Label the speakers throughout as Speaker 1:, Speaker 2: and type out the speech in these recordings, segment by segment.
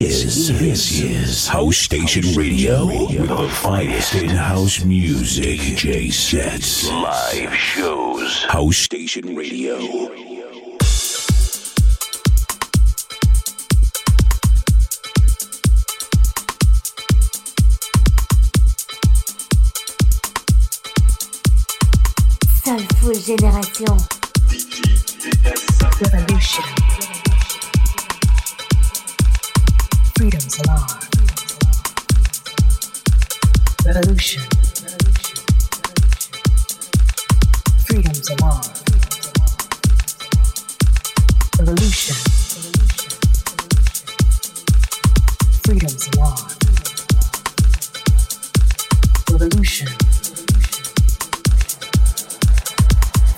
Speaker 1: Is, this is House Station house Radio with the finest in house music, J sets, live shows, House Station Radio.
Speaker 2: Soulful Génération.
Speaker 3: Revolution. freedom's alarm. Revolution. Freedom's alarm. Revolution. Freedom's alarm. Revolution.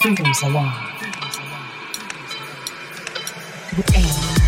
Speaker 3: Freedom's alarm.
Speaker 4: The aim.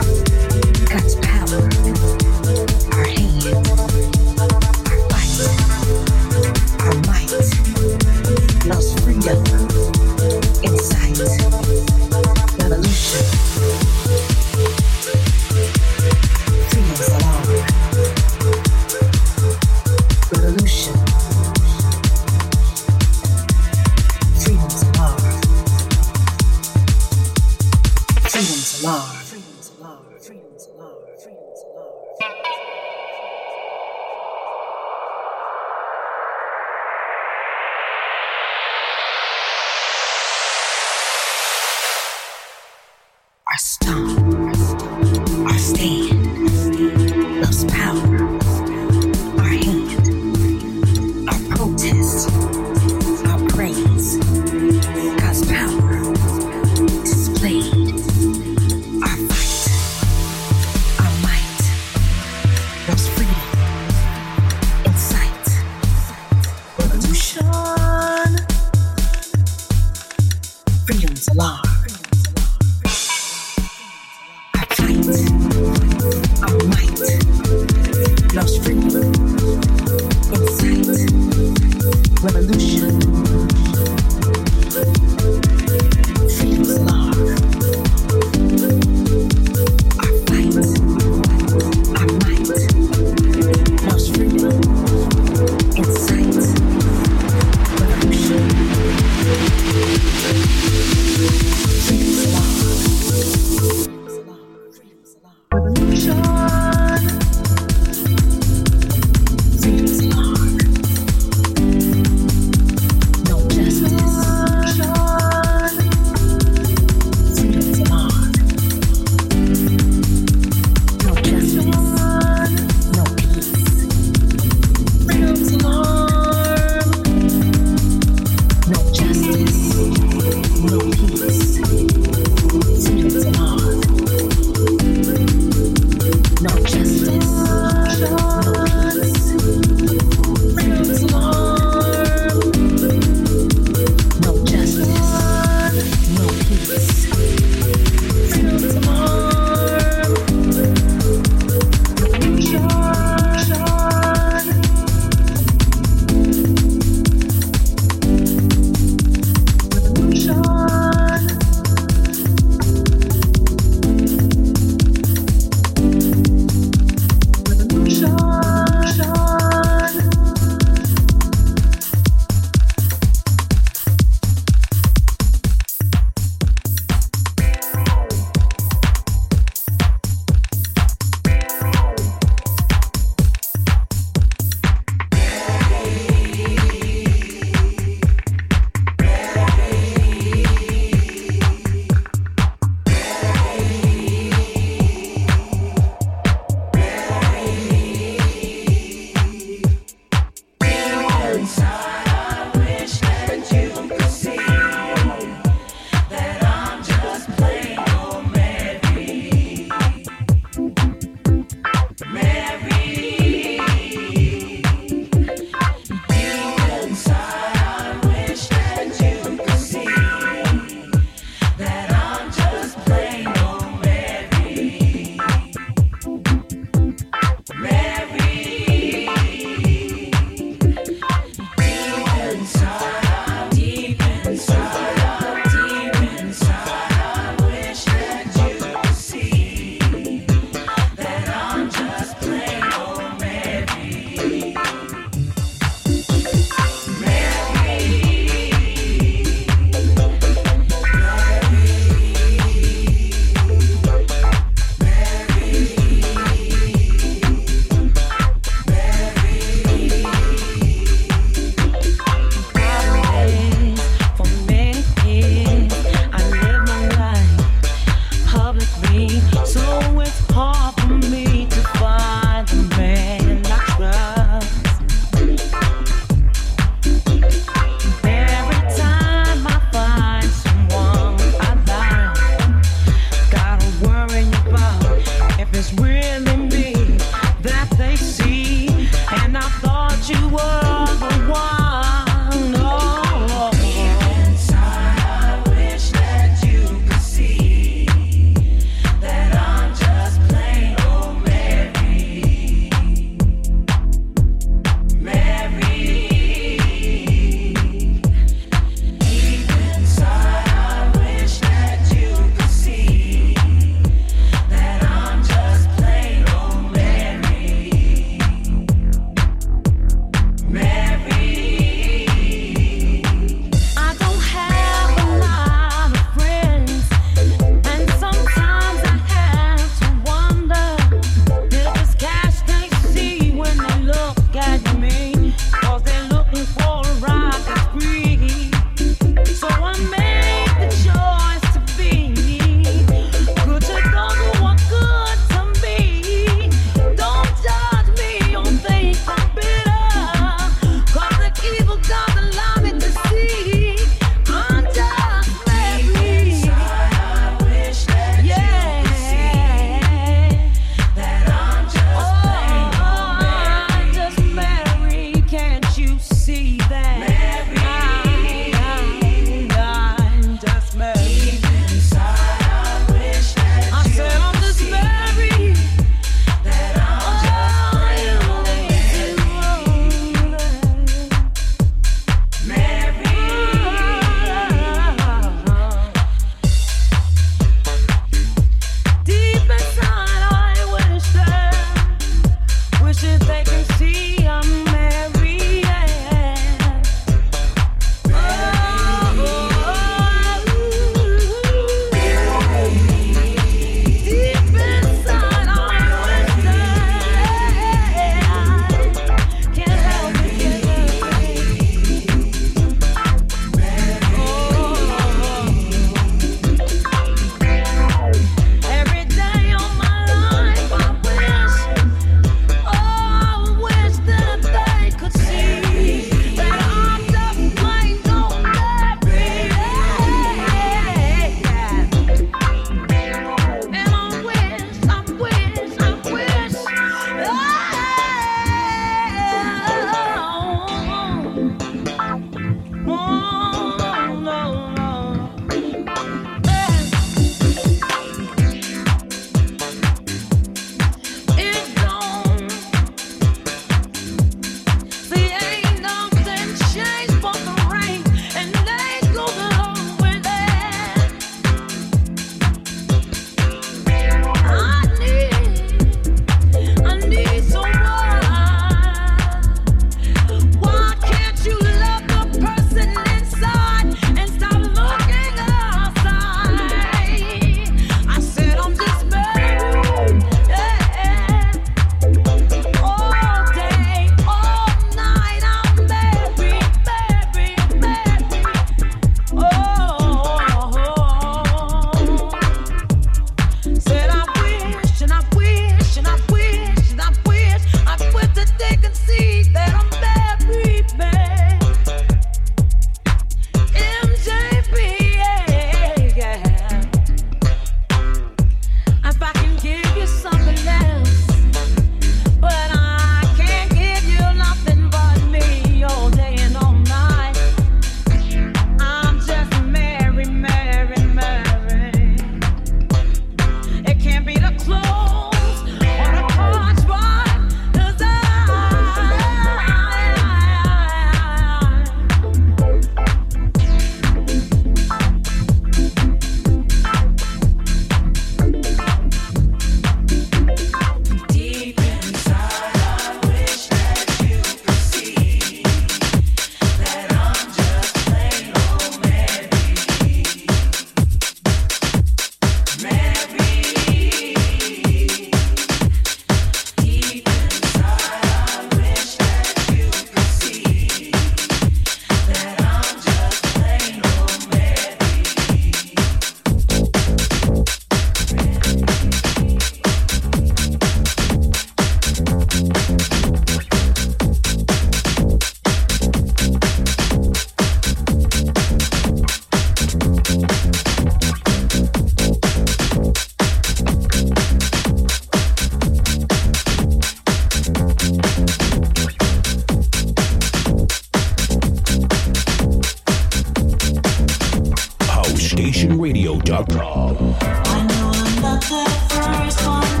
Speaker 4: StationRadio.com. I know I'm not the first one.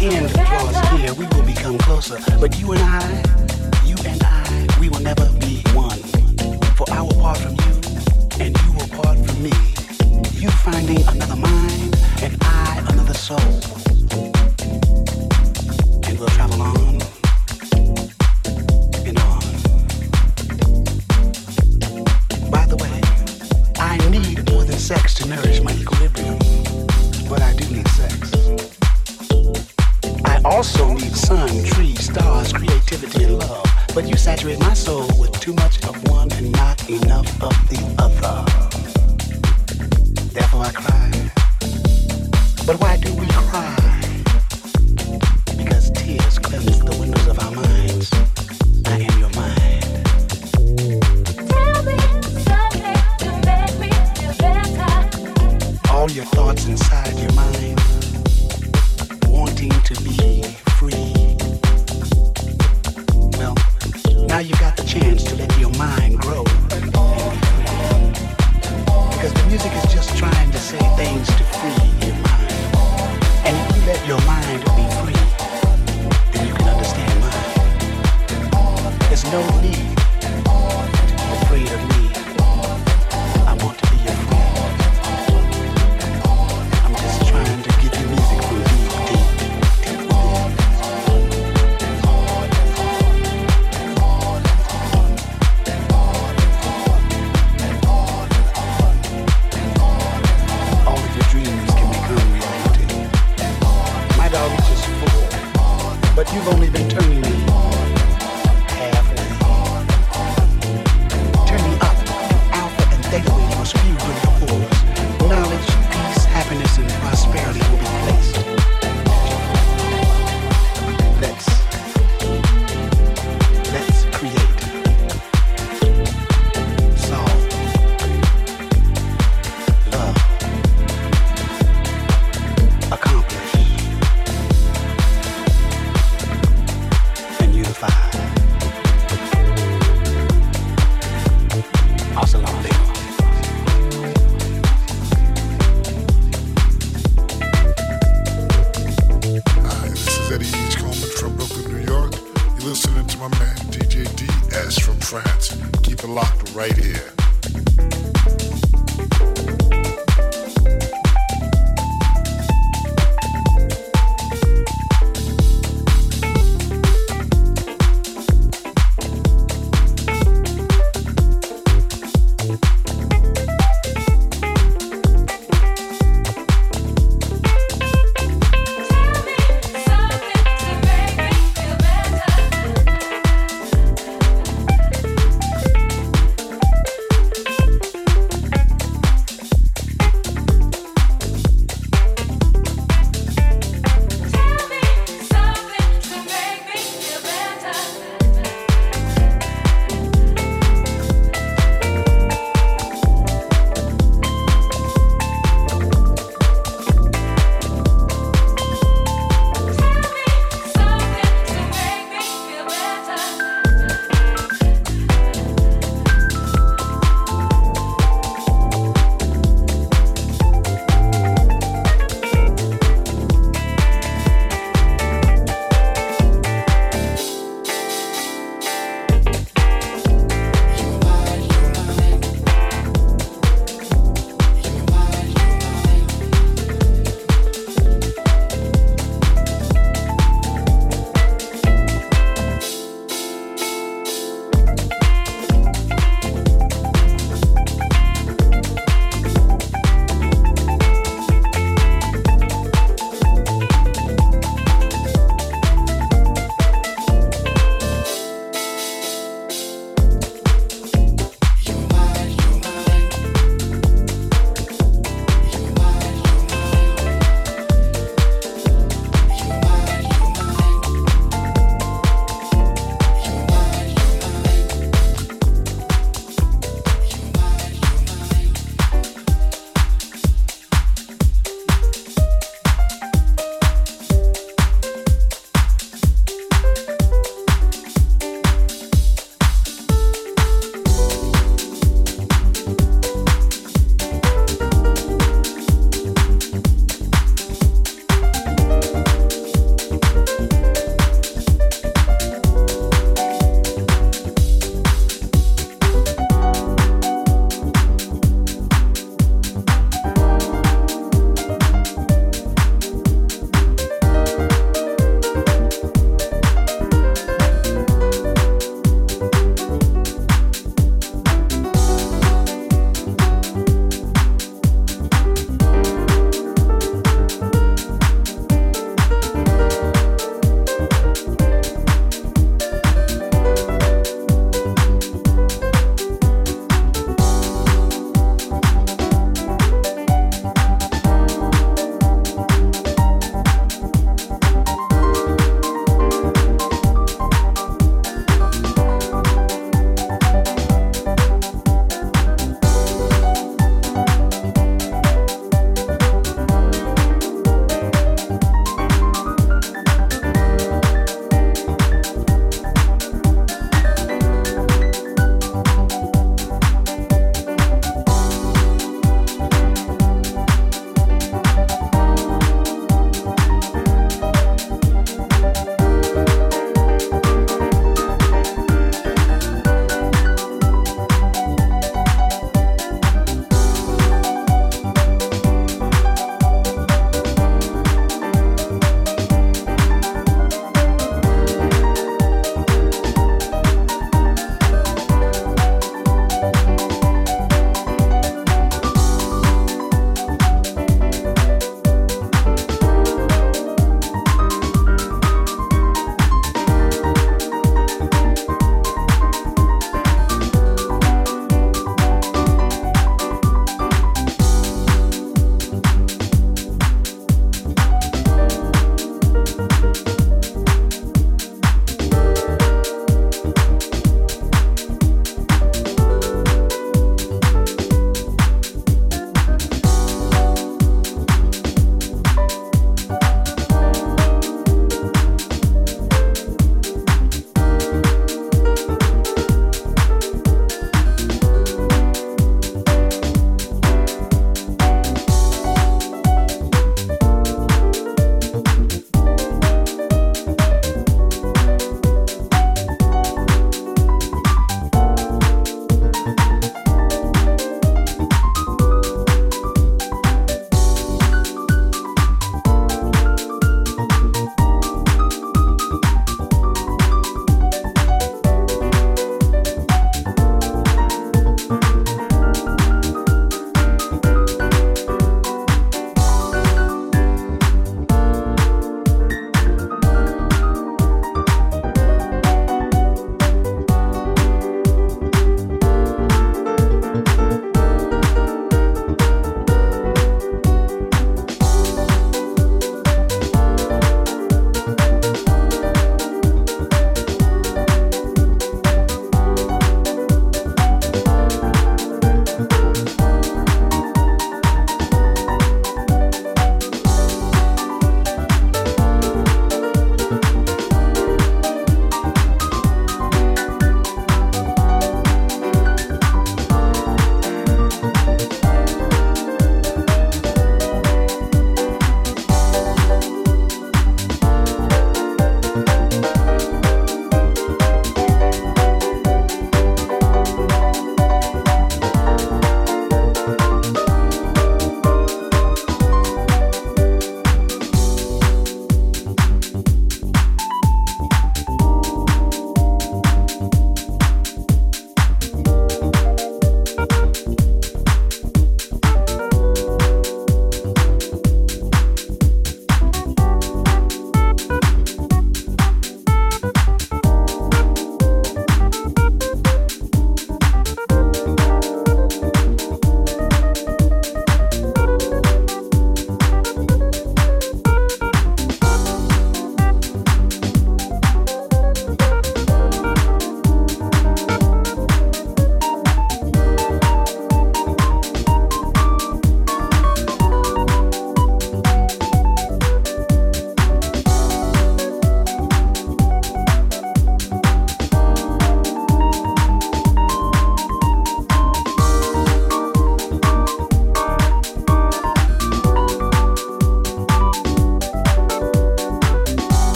Speaker 4: end because here we will become closer. But you and I, you and I, we will never be one. For I will part from you, and you will part from me. You finding another mind, and I another soul. And we'll travel on. and on. By the way, I need more than Sex to nourish my ego. also need sun, trees, stars, creativity, and love. But you saturate my soul with too much of one and not enough of the other. Therefore I cry. But why do we cry? Because tears cleanse the windows of our minds.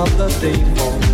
Speaker 5: Another day for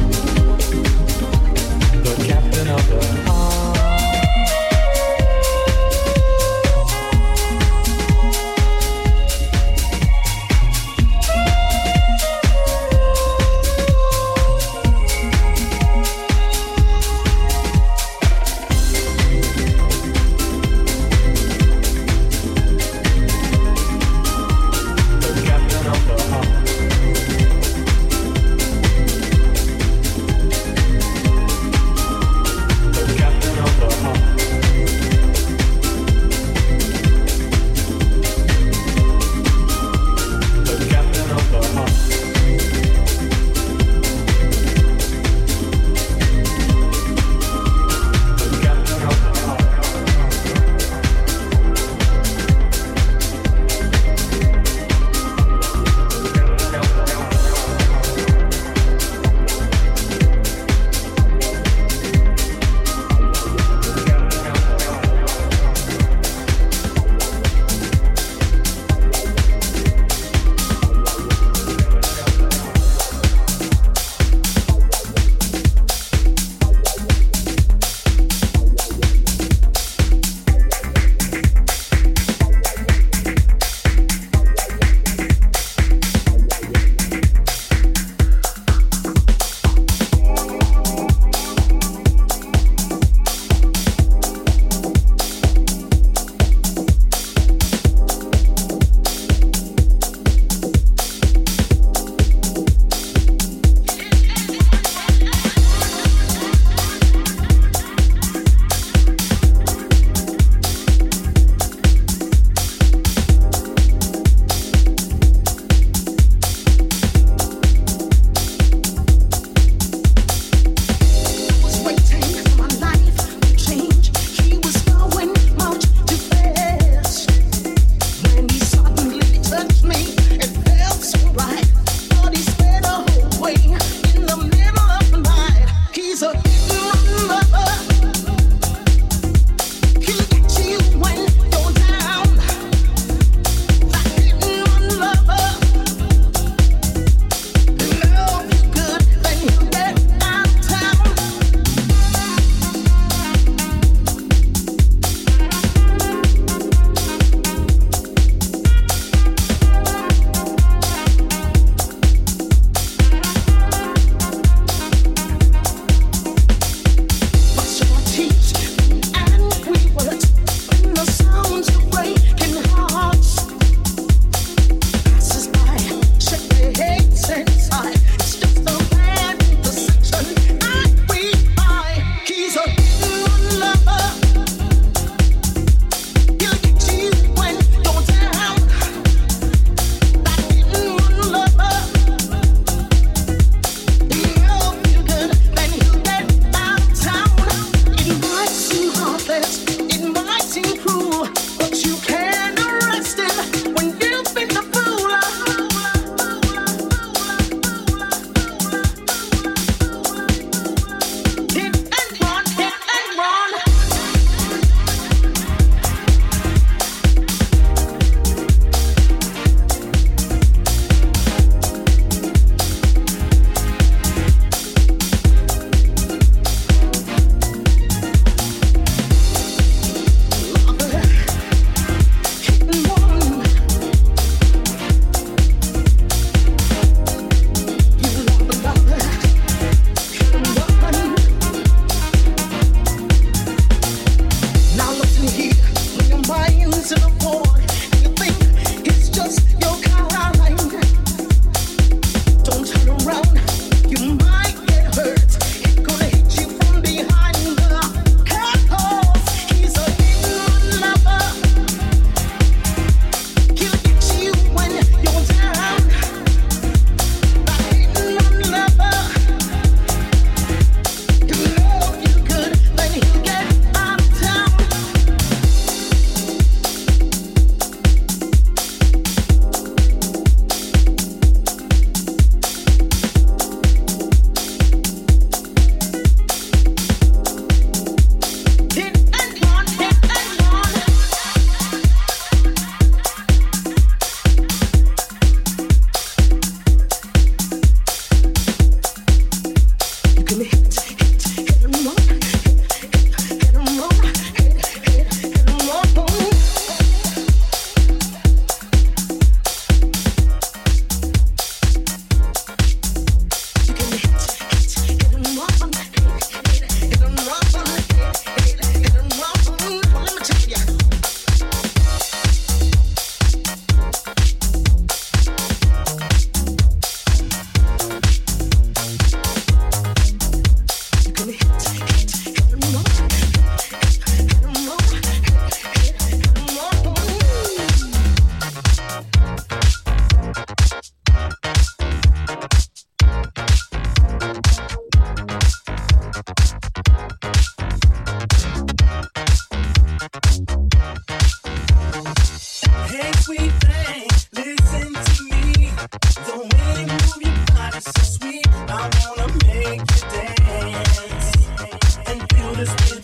Speaker 5: this.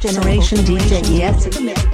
Speaker 6: Generation DJ Yes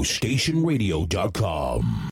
Speaker 1: HouseStationRadio.com.